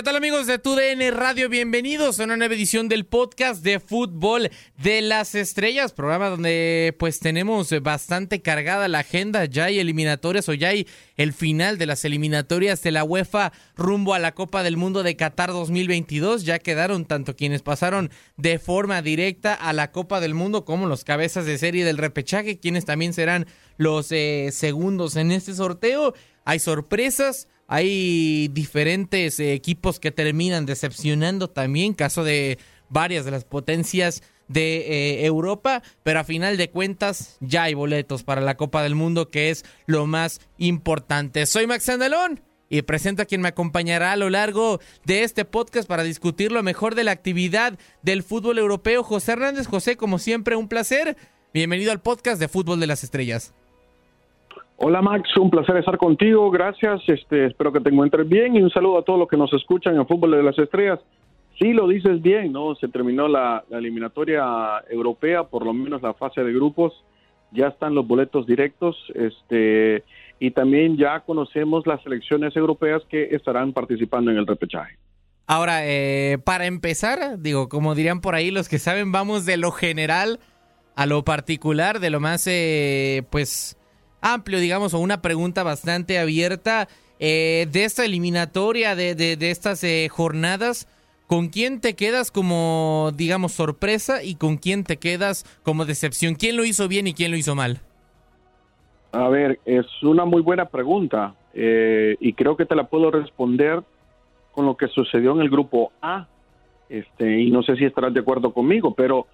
¿Qué tal amigos de TUDN Radio? Bienvenidos a una nueva edición del podcast de fútbol de las estrellas, programa donde pues tenemos bastante cargada la agenda, ya hay eliminatorias o ya hay el final de las eliminatorias de la UEFA rumbo a la Copa del Mundo de Qatar 2022, ya quedaron tanto quienes pasaron de forma directa a la Copa del Mundo como los cabezas de serie del repechaje, quienes también serán los eh, segundos en este sorteo, hay sorpresas, hay diferentes equipos que terminan decepcionando también, caso de varias de las potencias de eh, Europa, pero a final de cuentas ya hay boletos para la Copa del Mundo, que es lo más importante. Soy Max Andalón y presento a quien me acompañará a lo largo de este podcast para discutir lo mejor de la actividad del fútbol europeo. José Hernández, José, como siempre, un placer. Bienvenido al podcast de Fútbol de las Estrellas. Hola Max, un placer estar contigo, gracias, este, espero que te encuentres bien y un saludo a todos los que nos escuchan en Fútbol de las Estrellas. Sí, lo dices bien, ¿no? Se terminó la, la, eliminatoria europea, por lo menos la fase de grupos, ya están los boletos directos, este, y también ya conocemos las selecciones europeas que estarán participando en el repechaje. Ahora, eh, para empezar, digo, como dirían por ahí los que saben, vamos de lo general a lo particular, de lo más, eh, pues amplio, digamos, o una pregunta bastante abierta eh, de esta eliminatoria, de, de, estas eh, jornadas. ¿Con quién te quedas como, digamos, sorpresa y con quién te quedas como decepción? ¿Quién lo hizo bien y quién lo hizo mal? A ver, es una muy buena pregunta eh, y creo que te la puedo responder con lo que sucedió en el grupo A. Este, y no sé si estarás de acuerdo conmigo, pero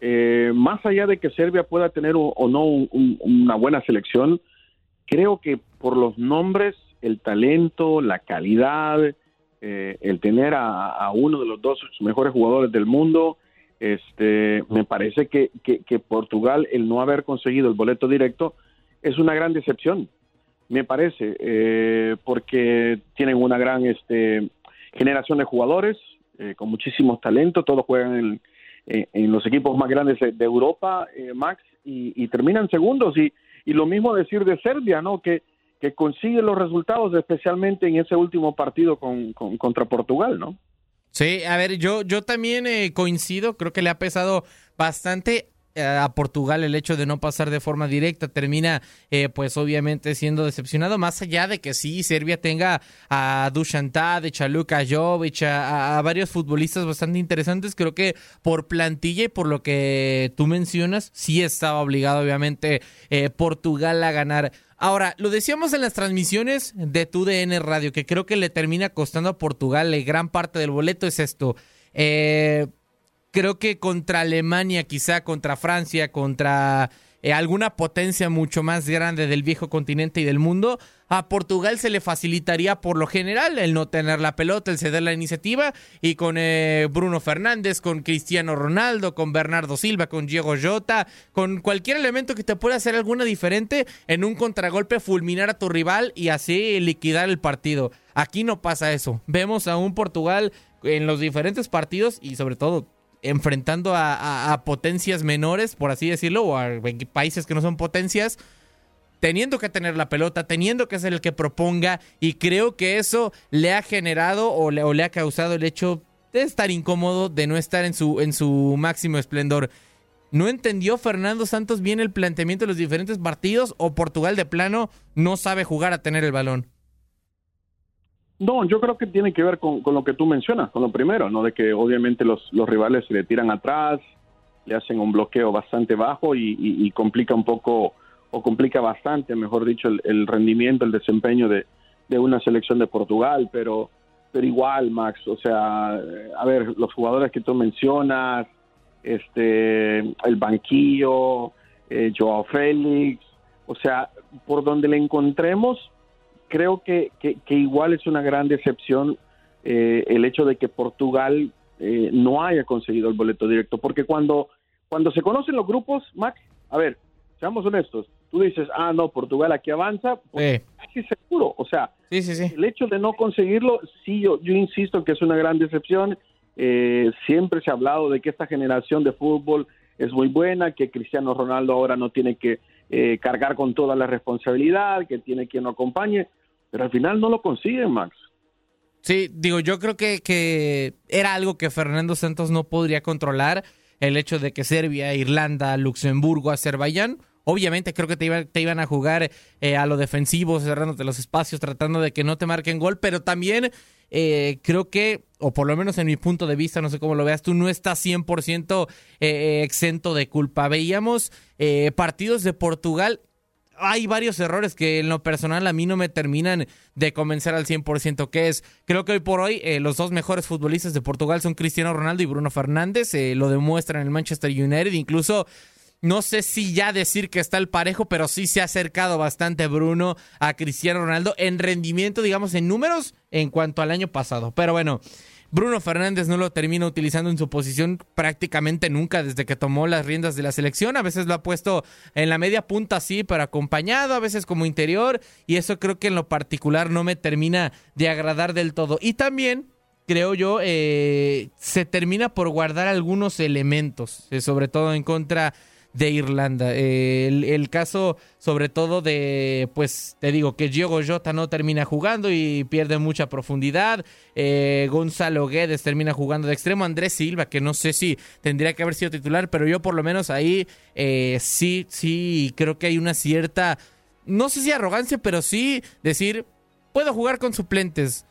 eh, más allá de que Serbia pueda tener o, o no un, un, una buena selección, creo que por los nombres, el talento, la calidad, eh, el tener a, uno de los dos mejores jugadores del mundo, este, me parece que, que, que, Portugal, el no haber conseguido el boleto directo, es una gran decepción, me parece, eh, porque tienen una gran este, generación de jugadores eh, con muchísimos talentos, todos juegan en en los equipos más grandes de Europa, eh, Max, y, y, terminan segundos. Y, y lo mismo decir de Serbia, ¿no? Que, que consigue los resultados, especialmente en ese último partido con, con, contra Portugal, ¿no? Sí, a ver, yo, yo también eh, coincido, creo que le ha pesado bastante a Portugal el hecho de no pasar de forma directa termina eh, pues obviamente siendo decepcionado más allá de que sí Serbia tenga a Dusan Tadic, a Luka Jovic, a, a, varios futbolistas bastante interesantes creo que por plantilla y por lo que tú mencionas sí estaba obligado obviamente eh, Portugal a ganar Ahora, lo decíamos en las transmisiones de TUDN Radio, que creo que le termina costando a Portugal gran parte del boleto es esto. Eh, creo que contra Alemania, quizá contra Francia, contra eh, alguna potencia mucho más grande del viejo continente y del mundo, a Portugal se le facilitaría por lo general el no tener la pelota, el ceder la iniciativa y con eh, Bruno Fernández, con Cristiano Ronaldo, con Bernardo Silva, con Diego Jota, con cualquier elemento que te pueda hacer alguna diferente en un contragolpe fulminar a tu rival y así liquidar el partido. Aquí no pasa eso. Vemos a un Portugal en los diferentes partidos y sobre todo enfrentando a, potencias menores, por así decirlo, o a países que no son potencias, teniendo que tener la pelota, teniendo que ser el que proponga, y creo que eso le ha generado o le, ha causado el hecho de estar incómodo, de no estar en su máximo esplendor. ¿No entendió Fernando Santos bien el planteamiento de los diferentes partidos o Portugal de plano no sabe jugar a tener el balón? No, yo creo que tiene que ver con, con, lo que tú mencionas, con lo primero, ¿no? De que obviamente los, los rivales se le tiran atrás, le hacen un bloqueo bastante bajo y, complica un poco, o complica bastante, mejor dicho, el, el rendimiento, el desempeño de, de, una selección de Portugal, pero pero igual, Max, o sea, a ver, los jugadores que tú mencionas, este, el banquillo, eh, Joao Félix, o sea, por donde le encontremos, creo que, que, igual es una gran decepción eh, el hecho de que Portugal eh, no haya conseguido el boleto directo, porque cuando, cuando se conocen los grupos, Max, a ver, seamos honestos, tú dices, ah, no, Portugal aquí avanza, pues casi seguro, o sea, el hecho de no conseguirlo, sí, yo, yo insisto que es una gran decepción, eh, siempre se ha hablado de que esta generación de fútbol es muy buena, que Cristiano Ronaldo ahora no tiene que eh, cargar con toda la responsabilidad, que tiene quien lo acompañe, pero al final no lo consiguen, Max. Sí, digo, yo creo que, que era algo que Fernando Santos no podría controlar, el hecho de que Serbia, Irlanda, Luxemburgo, Azerbaiyán, obviamente creo que te, te iban a jugar eh, a lo defensivo, cerrándote los espacios, tratando de que no te marquen gol, pero también eh, creo que, o por lo menos en mi punto de vista, no sé cómo lo veas, tú no estás 100% eh, exento de culpa. Veíamos eh, partidos de Portugal hay varios errores que en lo personal a mí no me terminan de convencer al 100%, que es, creo que hoy por hoy los dos mejores futbolistas de Portugal son Cristiano Ronaldo y Bruno Fernández, lo demuestran en el Manchester United, incluso no sé si ya decir que está el parejo, pero sí se ha acercado bastante Bruno a Cristiano Ronaldo en rendimiento, digamos, en números en cuanto al año pasado. Pero bueno, Bruno Fernández no lo termina utilizando en su posición prácticamente nunca desde que tomó las riendas de la selección. A veces lo ha puesto en la media punta así, pero acompañado, a veces como interior. Y eso creo que en lo particular no me termina de agradar del todo. Y también creo yo, eh, se termina por guardar algunos elementos, eh, sobre todo en contra de Irlanda. el, caso, sobre todo, de, pues, te digo, que Diogo Jota no termina jugando y pierde mucha profundidad. Eh, Gonzalo Guedes termina jugando de extremo. Andrés Silva, que no sé si tendría que haber sido titular, pero yo por lo menos ahí eh, sí, sí, creo que hay una cierta, no sé si arrogancia, pero sí decir, puedo jugar con suplentes.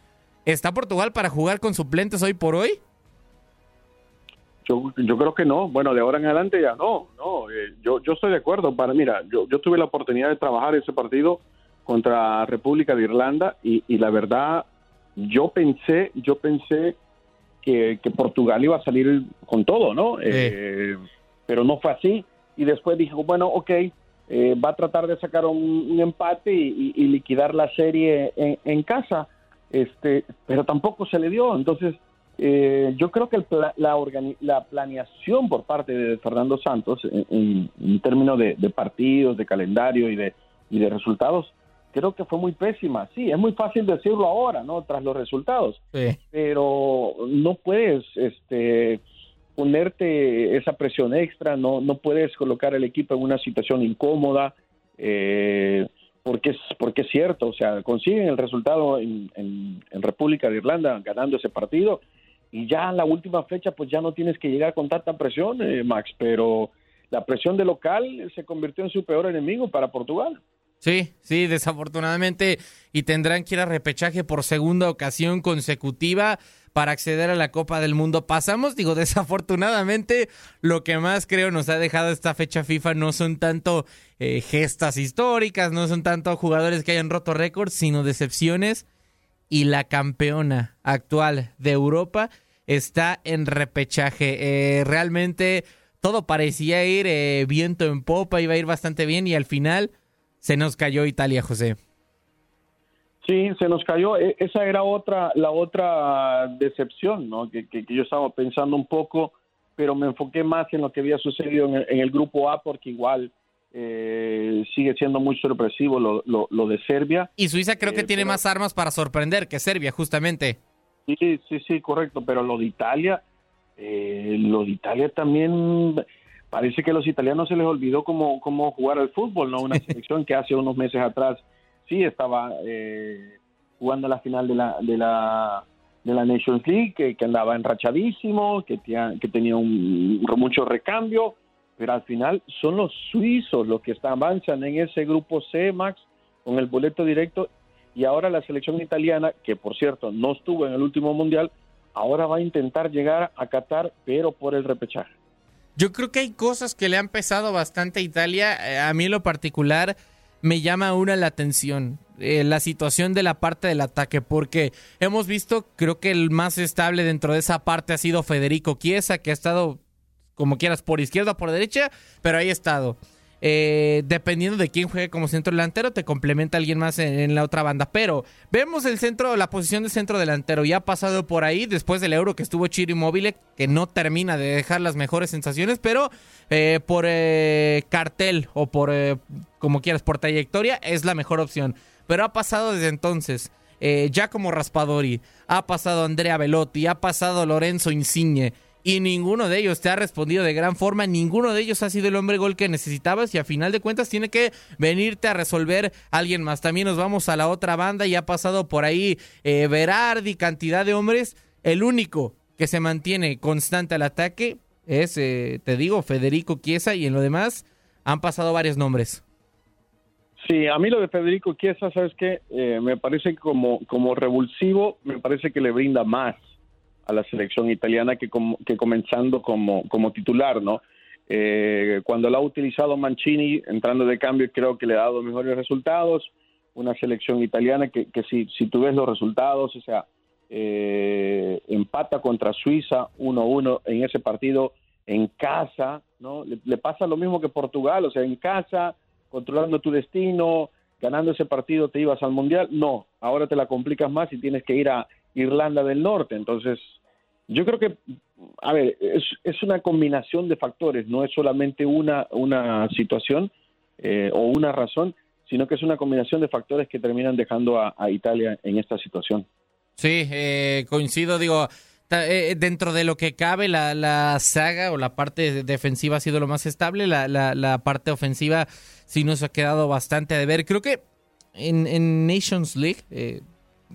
¿Está Portugal para jugar con suplentes hoy por hoy? Yo, yo creo que no. Bueno, de ahora en adelante ya no. no eh, yo, yo estoy de acuerdo. Para, mira, yo, yo tuve la oportunidad de trabajar ese partido contra República de Irlanda y, y la verdad, yo pensé, yo pensé que, que, Portugal iba a salir con todo, ¿no? Eh, pero no fue así. Y después dijo, bueno, ok, eh, va a tratar de sacar un, empate y, y, liquidar la serie en, en casa. Este, pero tampoco se le dio. Entonces, eh, yo creo que la, la, planeación por parte de Fernando Santos en, términos de, partidos, de calendario y de, y de resultados, creo que fue muy pésima. Sí, es muy fácil decirlo ahora, ¿no? Tras los resultados. Pero no puedes este, ponerte esa presión extra, no, no puedes colocar al equipo en una situación incómoda. Eh, porque es, porque es cierto, o sea, consiguen el resultado en, en República de Irlanda ganando ese partido y ya en la última fecha pues ya no tienes que llegar con tanta presión, eh, Max, pero la presión de local se convirtió en su peor enemigo para Portugal. Sí, sí, desafortunadamente y tendrán que ir a repechaje por segunda ocasión consecutiva para acceder a la Copa del Mundo. Pasamos, digo, desafortunadamente, lo que más creo nos ha dejado esta fecha FIFA no son tanto eh, gestas históricas, no son tanto jugadores que hayan roto récords, sino decepciones y la campeona actual de Europa está en repechaje. Eh, realmente todo parecía ir eh, viento en popa, iba a ir bastante bien y al final se nos cayó Italia, José. Sí, se nos cayó. E, esa era otra, la otra decepción, ¿no? Que, yo estaba pensando un poco, pero me enfoqué más en lo que había sucedido en el, grupo A, porque igual eh, sigue siendo muy sorpresivo lo, lo, de Serbia. Y Suiza creo que tiene más armas para sorprender que Serbia, justamente. Sí, sí, sí, correcto, pero lo de Italia, eh, lo de Italia también parece que a los italianos se les olvidó cómo, cómo jugar al fútbol, ¿no? Una selección que hace unos meses atrás sí estaba eh, jugando la final de la, de la, de la Nations League, que, andaba enrachadísimo, que, tenía, que tenía un, mucho recambio, pero al final son los suizos los que avanzan en ese grupo C, Max, con el boleto directo y ahora la selección italiana, que por cierto no estuvo en el último mundial, ahora va a intentar llegar a Qatar, pero por el repechaje. Yo creo que hay cosas que le han pesado bastante a Italia. Eh, a mí lo particular, me llama una la atención. Eh, la situación de la parte del ataque, porque hemos visto, creo que el más estable dentro de esa parte ha sido Federico Chiesa, que ha estado, como quieras, por izquierda o por derecha, pero ahí ha estado. Eh, dependiendo de quién juegue como centro delantero, te complementa alguien más en, la otra banda. Pero vemos el centro, la posición de centro delantero. Ya ha pasado por ahí después del euro que estuvo Chiro Immobile, que no termina de dejar las mejores sensaciones, pero eh, por eh, cartel o por como quieras, por trayectoria, es la mejor opción. Pero ha pasado desde entonces. ya como Raspadori, ha pasado Andrea Velotti, ha pasado Lorenzo Insigne y ninguno de ellos te ha respondido de gran forma, ninguno de ellos ha sido el hombre gol que necesitabas y a final de cuentas tiene que venirte a resolver alguien más. También nos vamos a la otra banda y ha pasado por ahí eh, Berardi, cantidad de hombres. El único que se mantiene constante al ataque es, eh, te digo, Federico Chiesa y en lo demás han pasado varios nombres. Sí, a mí lo de Federico Chiesa, ¿sabes qué? Eh, me parece como, como revulsivo, me parece que le brinda más a la selección italiana que, que comenzando como, como titular, ¿no? Eh, cuando lo ha utilizado Mancini entrando de cambio creo que le ha dado mejores resultados, una selección italiana que, que si, si tú ves los resultados, o sea, eh, empata contra Suiza 1-1 en ese partido en casa, ¿no? Le, le, pasa lo mismo que Portugal, o sea, en casa, controlando tu destino, ganando ese partido te ibas al Mundial, no, ahora te la complicas más y tienes que ir a Irlanda del Norte. Entonces, yo creo que, a ver, es, es una combinación de factores, no es solamente una, una situación eh, o una razón, sino que es una combinación de factores que terminan dejando a, Italia en esta situación. Sí, eh, coincido, digo, eh, dentro de lo que cabe, la, la, saga o la parte defensiva ha sido lo más estable, la, la, la parte ofensiva sí nos ha quedado bastante de ver. Creo que en, en Nations League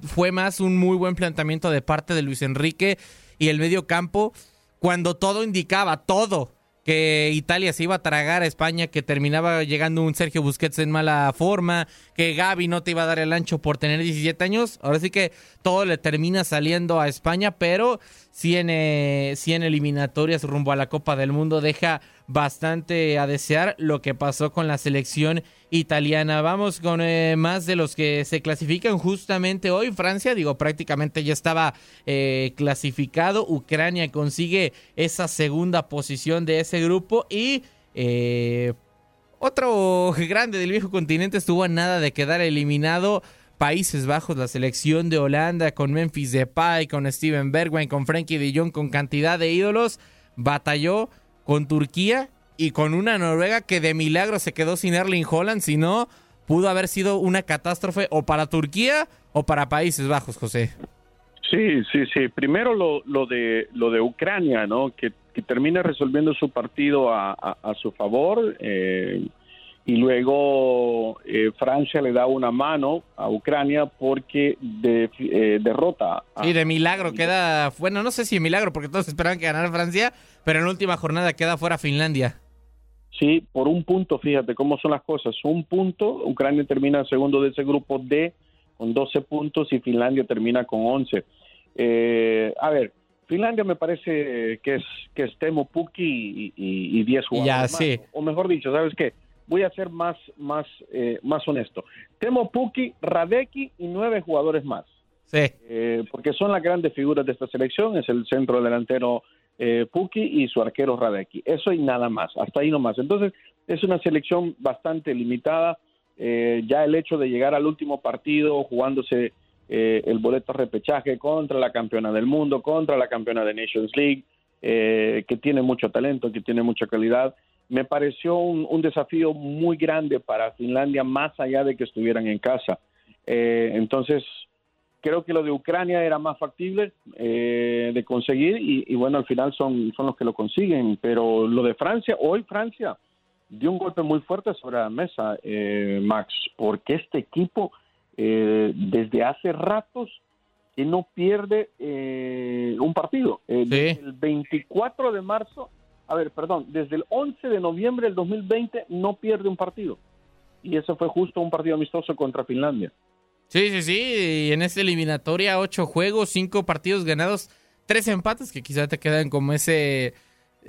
fue más un muy buen planteamiento de parte de Luis Enrique y el medio campo cuando todo indicaba, todo, que Italia se iba a tragar a España, que terminaba llegando un Sergio Busquets en mala forma, que Gaby no te iba a dar el ancho por tener 17 años. Ahora sí que todo le termina saliendo a España, pero sí en, eh, en eliminatorias rumbo a la Copa del Mundo deja bastante a desear lo que pasó con la selección italiana. Vamos con eh, más de los que se clasifican justamente hoy. Francia, digo, prácticamente ya estaba eh, clasificado. Ucrania consigue esa segunda posición de ese grupo y... Eh, otro grande del viejo continente estuvo a nada de quedar eliminado. Países Bajos, la selección de Holanda con Memphis Depay, con Steven Bergwijn, con Frankie de Jong, con cantidad de ídolos, batalló con Turquía y con una Noruega que de milagro se quedó sin Erling Holland, si no, pudo haber sido una catástrofe o para Turquía o para Países Bajos, José. Sí, sí, sí. Primero lo, lo de lo de Ucrania, ¿no? Que, termina resolviendo su partido a, a, su favor. Eh, y luego eh, Francia le da una mano a Ucrania porque de, eh, derrota. y de milagro queda, bueno, no sé si milagro porque todos esperaban que ganara Francia, pero en la última jornada queda fuera Finlandia. Sí, por un punto, fíjate cómo son las cosas. Un punto, Ucrania termina segundo de ese grupo D con 12 puntos y Finlandia termina con 11. Eh, a ver, Finlandia me parece que es que es Temo Pukki y, 10 jugadores. Ya, sí. O mejor dicho, ¿sabes qué? Voy a ser más, más, eh, más honesto. Temo Puki, Radeki y nueve jugadores más. Sí. Eh, porque son las grandes figuras de esta selección. Es el centro delantero eh, Puki y su arquero Radeki. Eso y nada más. Hasta ahí nomás. Entonces, es una selección bastante limitada. Eh, ya el hecho de llegar al último partido jugándose el boleto repechaje contra la campeona del mundo, contra la campeona de Nations League, que tiene mucho talento, que tiene mucha calidad me pareció un, desafío muy grande para Finlandia, más allá de que estuvieran en casa. Eh, entonces, creo que lo de Ucrania era más factible eh, de conseguir y, bueno, al final son, son los que lo consiguen. Pero lo de Francia, hoy Francia dio un golpe muy fuerte sobre la mesa, eh, Max, porque este equipo desde hace ratos que no pierde un partido. El 24 de marzo a ver, perdón, desde el 11 de noviembre del 2020 no pierde un partido. Y eso fue justo un partido amistoso contra Finlandia. Sí, sí, sí. Y en esta eliminatoria, ocho juegos, cinco partidos ganados, tres empates que quizá te quedan como ese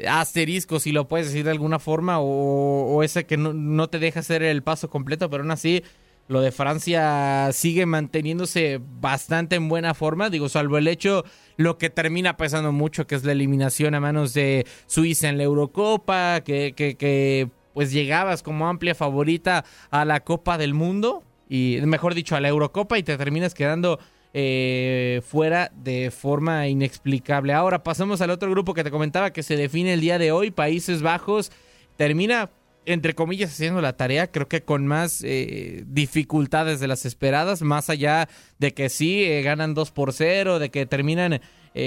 asterisco, si lo puedes decir de alguna forma, o, ese que no, no, te deja hacer el paso completo, pero aún así lo de Francia sigue manteniéndose bastante en buena forma, digo, salvo el hecho, lo que termina pesando mucho, que es la eliminación a manos de Suiza en la Eurocopa, que, que, que pues llegabas como amplia favorita a la Copa del Mundo, y mejor dicho, a la Eurocopa y te terminas quedando eh, fuera de forma inexplicable. Ahora pasamos al otro grupo que te comentaba que se define el día de hoy, Países Bajos. Termina, entre comillas, haciendo la tarea, creo que con más eh, dificultades de las esperadas, más allá de que sí, eh, ganan 2 por 0, de que terminan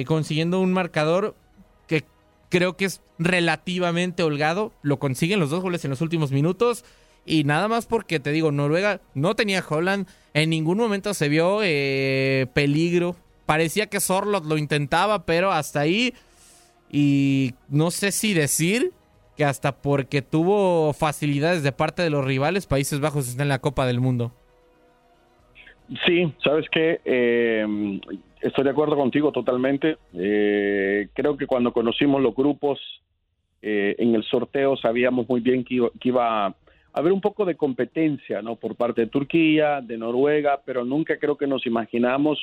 consiguiendo un marcador que creo que es relativamente holgado. Lo consiguen los dos goles en los últimos minutos. Y nada más porque te digo, Noruega no tenía Holland, en ningún momento se vio eh, peligro. Parecía que Sorlot lo intentaba, pero hasta ahí. Y no sé si decir hasta porque tuvo facilidades de parte de los rivales, Países Bajos está en la Copa del Mundo. Sí, sabes que eh, estoy de acuerdo contigo totalmente. Eh, creo que cuando conocimos los grupos en el sorteo sabíamos muy bien que que iba haber un poco de competencia, ¿no? Por parte de Turquía, de Noruega, pero nunca creo que nos imaginamos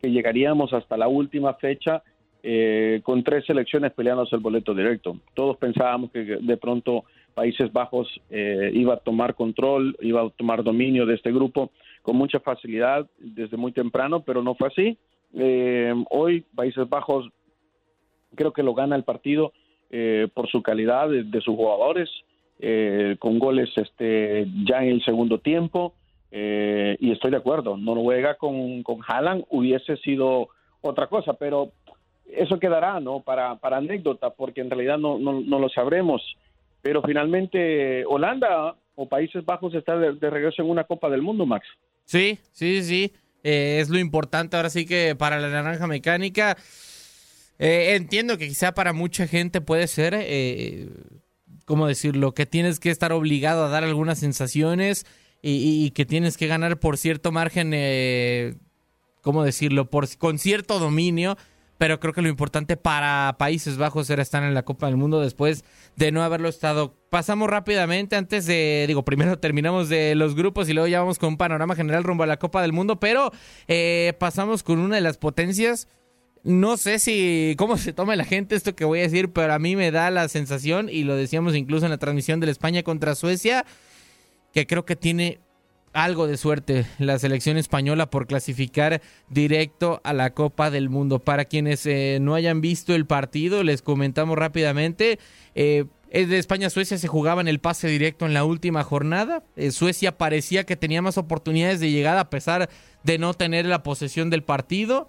que llegaríamos hasta la última fecha eh, con tres selecciones peleándose el boleto directo. Todos pensábamos que de pronto Países Bajos eh, iba a tomar control, iba a tomar dominio de este grupo con mucha facilidad desde muy temprano, pero no fue así. Eh, hoy Países Bajos creo que lo gana el partido por su calidad de sus jugadores, eh, con goles este, ya en el segundo tiempo. Eh, y estoy de acuerdo, Noruega con, con Haaland hubiese sido otra cosa, pero eso quedará ¿no? para, para anécdota, porque en realidad no, no, lo sabremos. Pero finalmente Holanda o Países Bajos está de, regreso en una Copa del Mundo, Max. Sí, sí, sí. Eh, es lo importante ahora sí que para la naranja mecánica. entiendo que quizá para mucha gente puede ser ¿cómo decirlo? Que tienes que estar obligado a dar algunas sensaciones y, que tienes que ganar por cierto margen, eh, ¿cómo decirlo? Por, con cierto dominio. Pero creo que lo importante para Países Bajos era estar en la Copa del Mundo después de no haberlo estado. Pasamos rápidamente antes de, digo, primero terminamos de los grupos y luego ya vamos con un panorama general rumbo a la Copa del Mundo, pero eh, pasamos con una de las potencias no sé si cómo se toma la gente esto que voy a decir, pero a mí me da la sensación, y lo decíamos incluso en la transmisión de España contra Suecia, que creo que tiene algo de suerte la selección española por clasificar directo a la Copa del Mundo. Para quienes eh, no hayan visto el partido, les comentamos rápidamente. Eh, de España-Suecia se jugaba en el pase directo en la última jornada. Eh, Suecia parecía que tenía más oportunidades de llegada a pesar de no tener la posesión del partido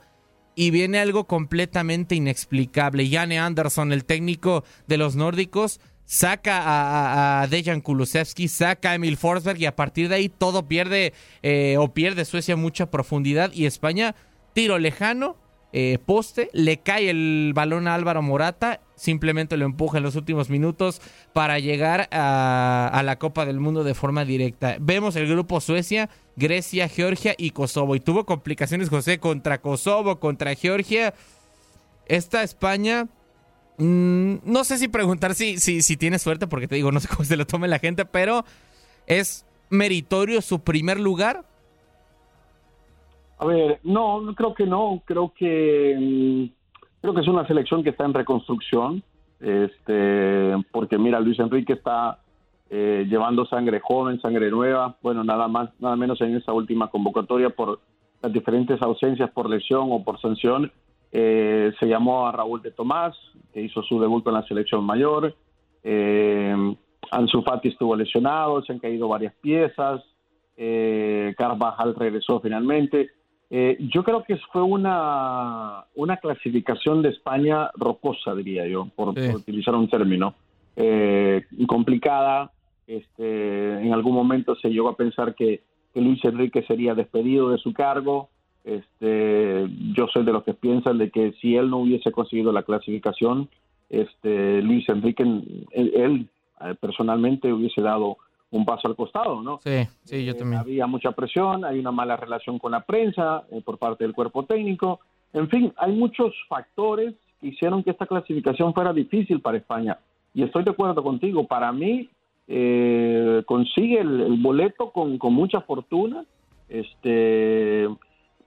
y viene algo completamente inexplicable. Jane Anderson, el técnico de los nórdicos, saca a, Dejan Kulusevski, saca a Emil Forsberg y a partir de ahí todo pierde eh, o pierde Suecia mucha profundidad y España tiro lejano eh, poste, le cae el balón a Álvaro Morata, simplemente lo empuja en los últimos minutos para llegar a, la Copa del Mundo de forma directa. Vemos el grupo Suecia, Grecia, Georgia y Kosovo. Y tuvo complicaciones José contra Kosovo, contra Georgia. Esta España... Mm, no sé si preguntar si, si, tiene suerte, porque te digo, no sé cómo se lo tome la gente, pero es meritorio su primer lugar a ver, no, creo que no, creo que mm, creo que es una selección que está en reconstrucción, este, porque mira, Luis Enrique está eh, llevando sangre joven, sangre nueva, bueno, nada más, nada menos en esa última convocatoria por las diferentes ausencias por lesión o por sanción, eh, se llamó a Raúl de Tomás, que hizo su debut con la selección mayor, eh, Ansu Fati estuvo lesionado, se han caído varias piezas, eh, Carvajal regresó finalmente, eh, yo creo que fue una, una clasificación de España rocosa, diría yo, por, utilizar un término. Eh, complicada. Este, en algún momento se llegó a pensar que, Luis Enrique sería despedido de su cargo. Este, yo soy de los que piensan de que si él no hubiese conseguido la clasificación, este, Luis Enrique, él eh, personalmente hubiese dado un paso al costado, ¿no? Sí, sí, yo eh, también. había mucha presión, hay una mala relación con la prensa eh, por parte del cuerpo técnico. En fin, hay muchos factores hicieron que esta clasificación fuera difícil para España. Y estoy de acuerdo contigo, para mí eh, consigue el, boleto con, con, mucha fortuna, este,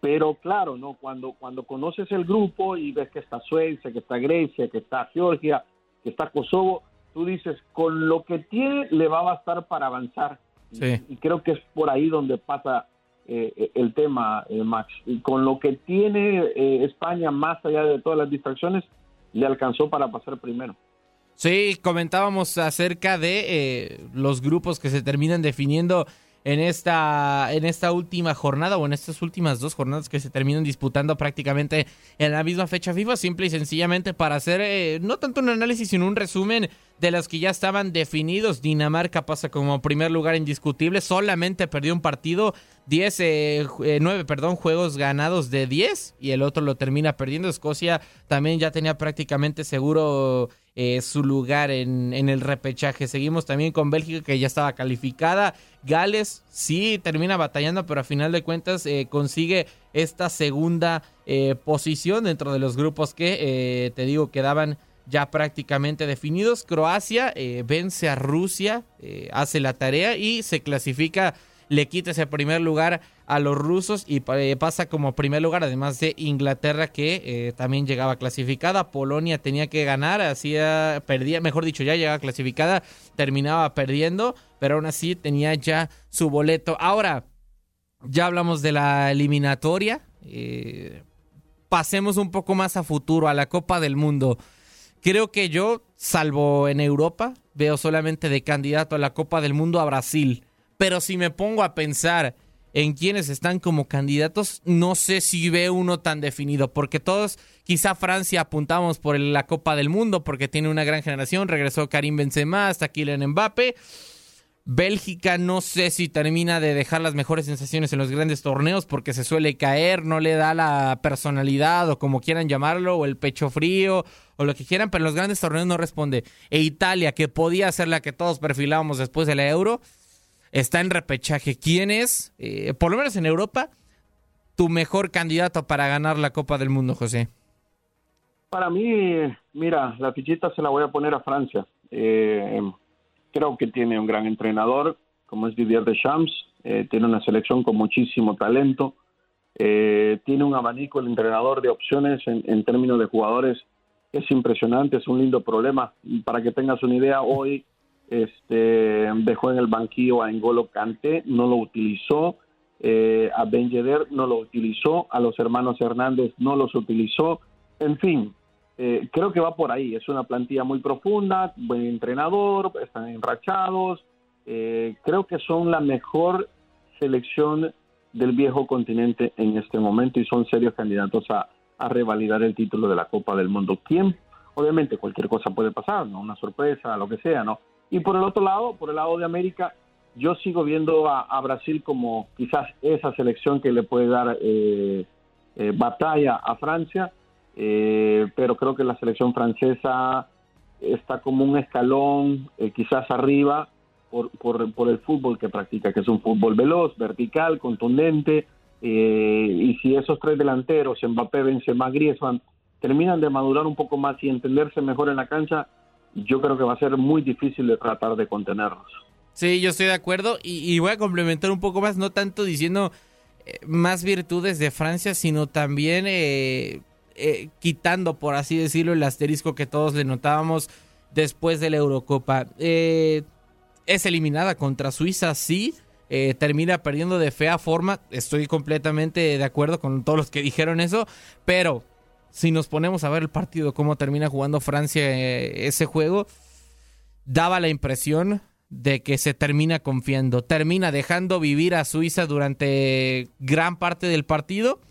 pero claro, no cuando, cuando conoces el grupo y ves que está Suecia, que está Grecia, que está Georgia, que está Kosovo, tú dices, con lo que tiene le va a bastar para avanzar. Y, creo que es por ahí donde pasa eh, el tema, eh, Max. Y con lo que tiene eh, España, más allá de todas las distracciones, le alcanzó para pasar primero. Sí, comentábamos acerca de los grupos que se terminan definiendo en esta, en esta última jornada o en estas últimas dos jornadas que se terminan disputando prácticamente en la misma fecha FIFA, simple y sencillamente para hacer eh, no tanto un análisis, sino un resumen de los que ya estaban definidos. Dinamarca pasa como primer lugar indiscutible, solamente perdió un partido, 10, eh, 9, eh, perdón, juegos ganados de 10 y el otro lo termina perdiendo. Escocia también ya tenía prácticamente seguro eh, su lugar en, en, el repechaje. Seguimos también con Bélgica que ya estaba calificada. Gales sí termina batallando, pero a final de cuentas consigue esta segunda posición dentro de los grupos que te digo quedaban ya prácticamente definidos. Croacia vence a Rusia, hace la tarea y se clasifica le quita ese primer lugar a los rusos y eh, pasa como primer lugar, además de Inglaterra que eh, también llegaba clasificada. Polonia tenía que ganar, hacía, perdía, mejor dicho, ya llegaba clasificada, terminaba perdiendo, pero aún así tenía ya su boleto. Ahora, ya hablamos de la eliminatoria. Eh, pasemos un poco más a futuro, a la Copa del Mundo. Creo que yo, salvo en Europa, veo solamente de candidato a la Copa del Mundo a Brasil. Pero si me pongo a pensar en quienes están como candidatos, no sé si ve uno tan definido, porque todos, quizá Francia apuntamos por la Copa del Mundo, porque tiene una gran generación, regresó Karim Benzema, hasta Kylian Mbappe. Bélgica no sé si termina de dejar las mejores sensaciones en los grandes torneos porque se suele caer, no le da la personalidad o como quieran llamarlo, o el pecho frío o lo que quieran, pero en los grandes torneos no responde. E Italia, que podía ser la que todos perfilábamos después de la Euro, está en repechaje. ¿Quién es, eh, por lo menos en Europa, tu mejor candidato para ganar la Copa del Mundo, José? Para mí, mira, la fichita se la voy a poner a Francia. Eh, creo que tiene un gran entrenador, como es Didier Deschamps. Eh, tiene una selección con muchísimo talento. tiene un abanico el entrenador de opciones en, en términos de jugadores. Es impresionante, es un lindo problema. Para que tengas una idea, hoy este, dejó en el banquillo a Engolo Kanté, no lo utilizó, eh, a Ben Yedder no lo utilizó, a los hermanos Hernández no los utilizó, en fin, eh, creo que va por ahí, es una plantilla muy profunda, buen entrenador, están enrachados, eh, creo que son la mejor selección del viejo continente en este momento y son serios candidatos a, a revalidar el título de la Copa del Mundo. ¿Quién? Obviamente cualquier cosa puede pasar, ¿no? Una sorpresa, lo que sea, ¿no? Y por el otro lado, por el lado de América, yo sigo viendo a, Brasil como quizás esa selección que le puede dar eh, eh, batalla a Francia, eh, pero creo que la selección francesa está como un escalón quizás arriba por, por, el fútbol que practica, que es un fútbol veloz, vertical, contundente, y si esos tres delanteros, Mbappé, Benzema, Griezmann, terminan de madurar un poco más y entenderse mejor en la cancha, yo creo que va a ser muy difícil de tratar de contenerlos. Sí, yo estoy de acuerdo y, voy a complementar un poco más, no tanto diciendo eh, más virtudes de Francia, sino también eh, eh, quitando, por así decirlo, el asterisco que todos le notábamos después de la Eurocopa. es eliminada contra Suiza, sí. termina perdiendo de fea forma. Estoy completamente de acuerdo con todos los que dijeron eso. Pero si nos ponemos a ver el partido, cómo termina jugando Francia eh, ese juego, daba la impresión de que se termina confiando, termina dejando vivir a Suiza durante gran parte del partido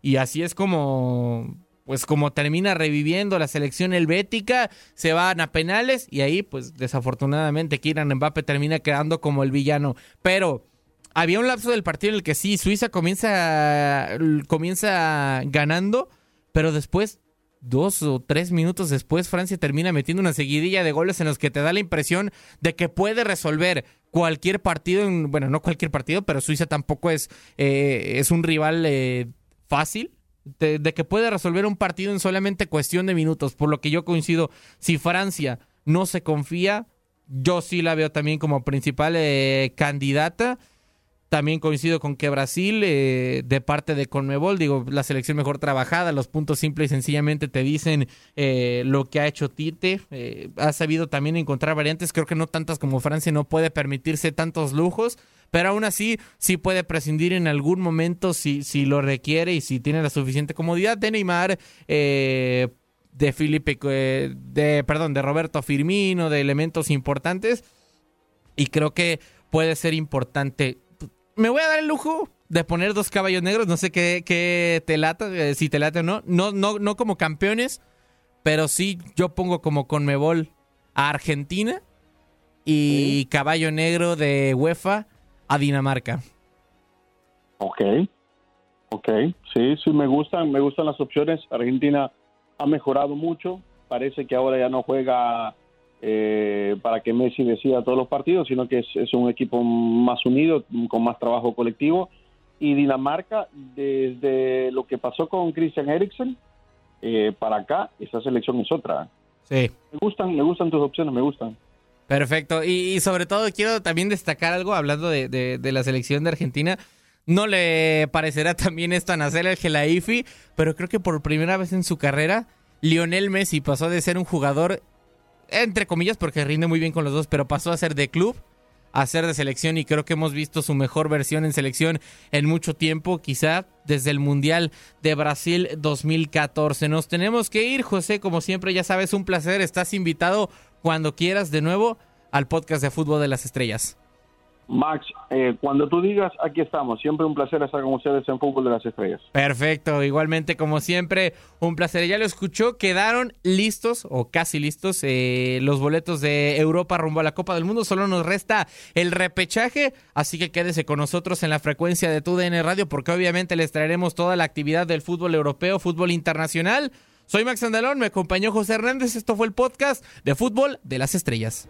y así es como pues como termina reviviendo la selección helvética, se van a penales y ahí pues desafortunadamente Kylian Mbappe termina quedando como el villano, pero había un lapso del partido en el que sí Suiza comienza comienza ganando pero después, dos o tres minutos después, Francia termina metiendo una seguidilla de goles en los que te da la impresión de que puede resolver cualquier partido, bueno, no cualquier partido, pero Suiza tampoco es, eh, es un rival eh, fácil. De, que puede resolver un partido en solamente cuestión de minutos, por lo que yo coincido, si Francia no se confía, yo sí la veo también como principal eh, candidata. También coincido con que Brasil, eh, de parte de Conmebol, digo, la selección mejor trabajada, los puntos simples y sencillamente te dicen eh, lo que ha hecho Tite. Eh, ha sabido también encontrar variantes, creo que no tantas como Francia, no puede permitirse tantos lujos, pero aún así sí puede prescindir en algún momento si, si lo requiere y si tiene la suficiente comodidad de Neymar. Eh, de Felipe, eh, de, perdón, de Roberto Firmino, de elementos importantes. Y creo que puede ser importante me voy a dar el lujo de poner dos caballos negros, no sé qué, qué te lata, eh, si te late o no. no. No, no, como campeones, pero sí yo pongo como Conmebol a Argentina y caballo negro de UEFA a Dinamarca. Ok, ok, sí, sí, me gustan, me gustan las opciones. Argentina ha mejorado mucho, parece que ahora ya no juega eh, para que Messi decida todos los partidos, sino que es, un equipo más unido, con más trabajo colectivo. Y Dinamarca, desde lo que pasó con Christian Eriksen, eh, para acá, esa selección es otra. Sí. Me gustan, me gustan tus opciones, me gustan. Perfecto. Y, sobre todo quiero también destacar algo, hablando de, la selección de Argentina. No le parecerá también esto a Nacer el Gelaifi, pero creo que por primera vez en su carrera, Lionel Messi pasó de ser un jugador entre comillas, porque rinde muy bien con los dos, pero pasó a ser de club, a ser de selección y creo que hemos visto su mejor versión en selección en mucho tiempo, quizá desde el Mundial de Brasil 2014. Nos tenemos que ir, José, como siempre, ya sabes, un placer, estás invitado cuando quieras de nuevo al podcast de Fútbol de las Estrellas. Max, eh, cuando tú digas, aquí estamos. Siempre un placer estar con ustedes en Fútbol de las Estrellas. Perfecto, igualmente como siempre, un placer. Ya lo escuchó, quedaron listos o casi listos eh, los boletos de Europa rumbo a la Copa del Mundo. Solo nos resta el repechaje, así que quédese con nosotros en la frecuencia de TUDN Radio porque obviamente les traeremos toda la actividad del fútbol europeo, fútbol internacional. Soy Max Andalón, me acompañó José Hernández. Esto fue el podcast de Fútbol de las Estrellas.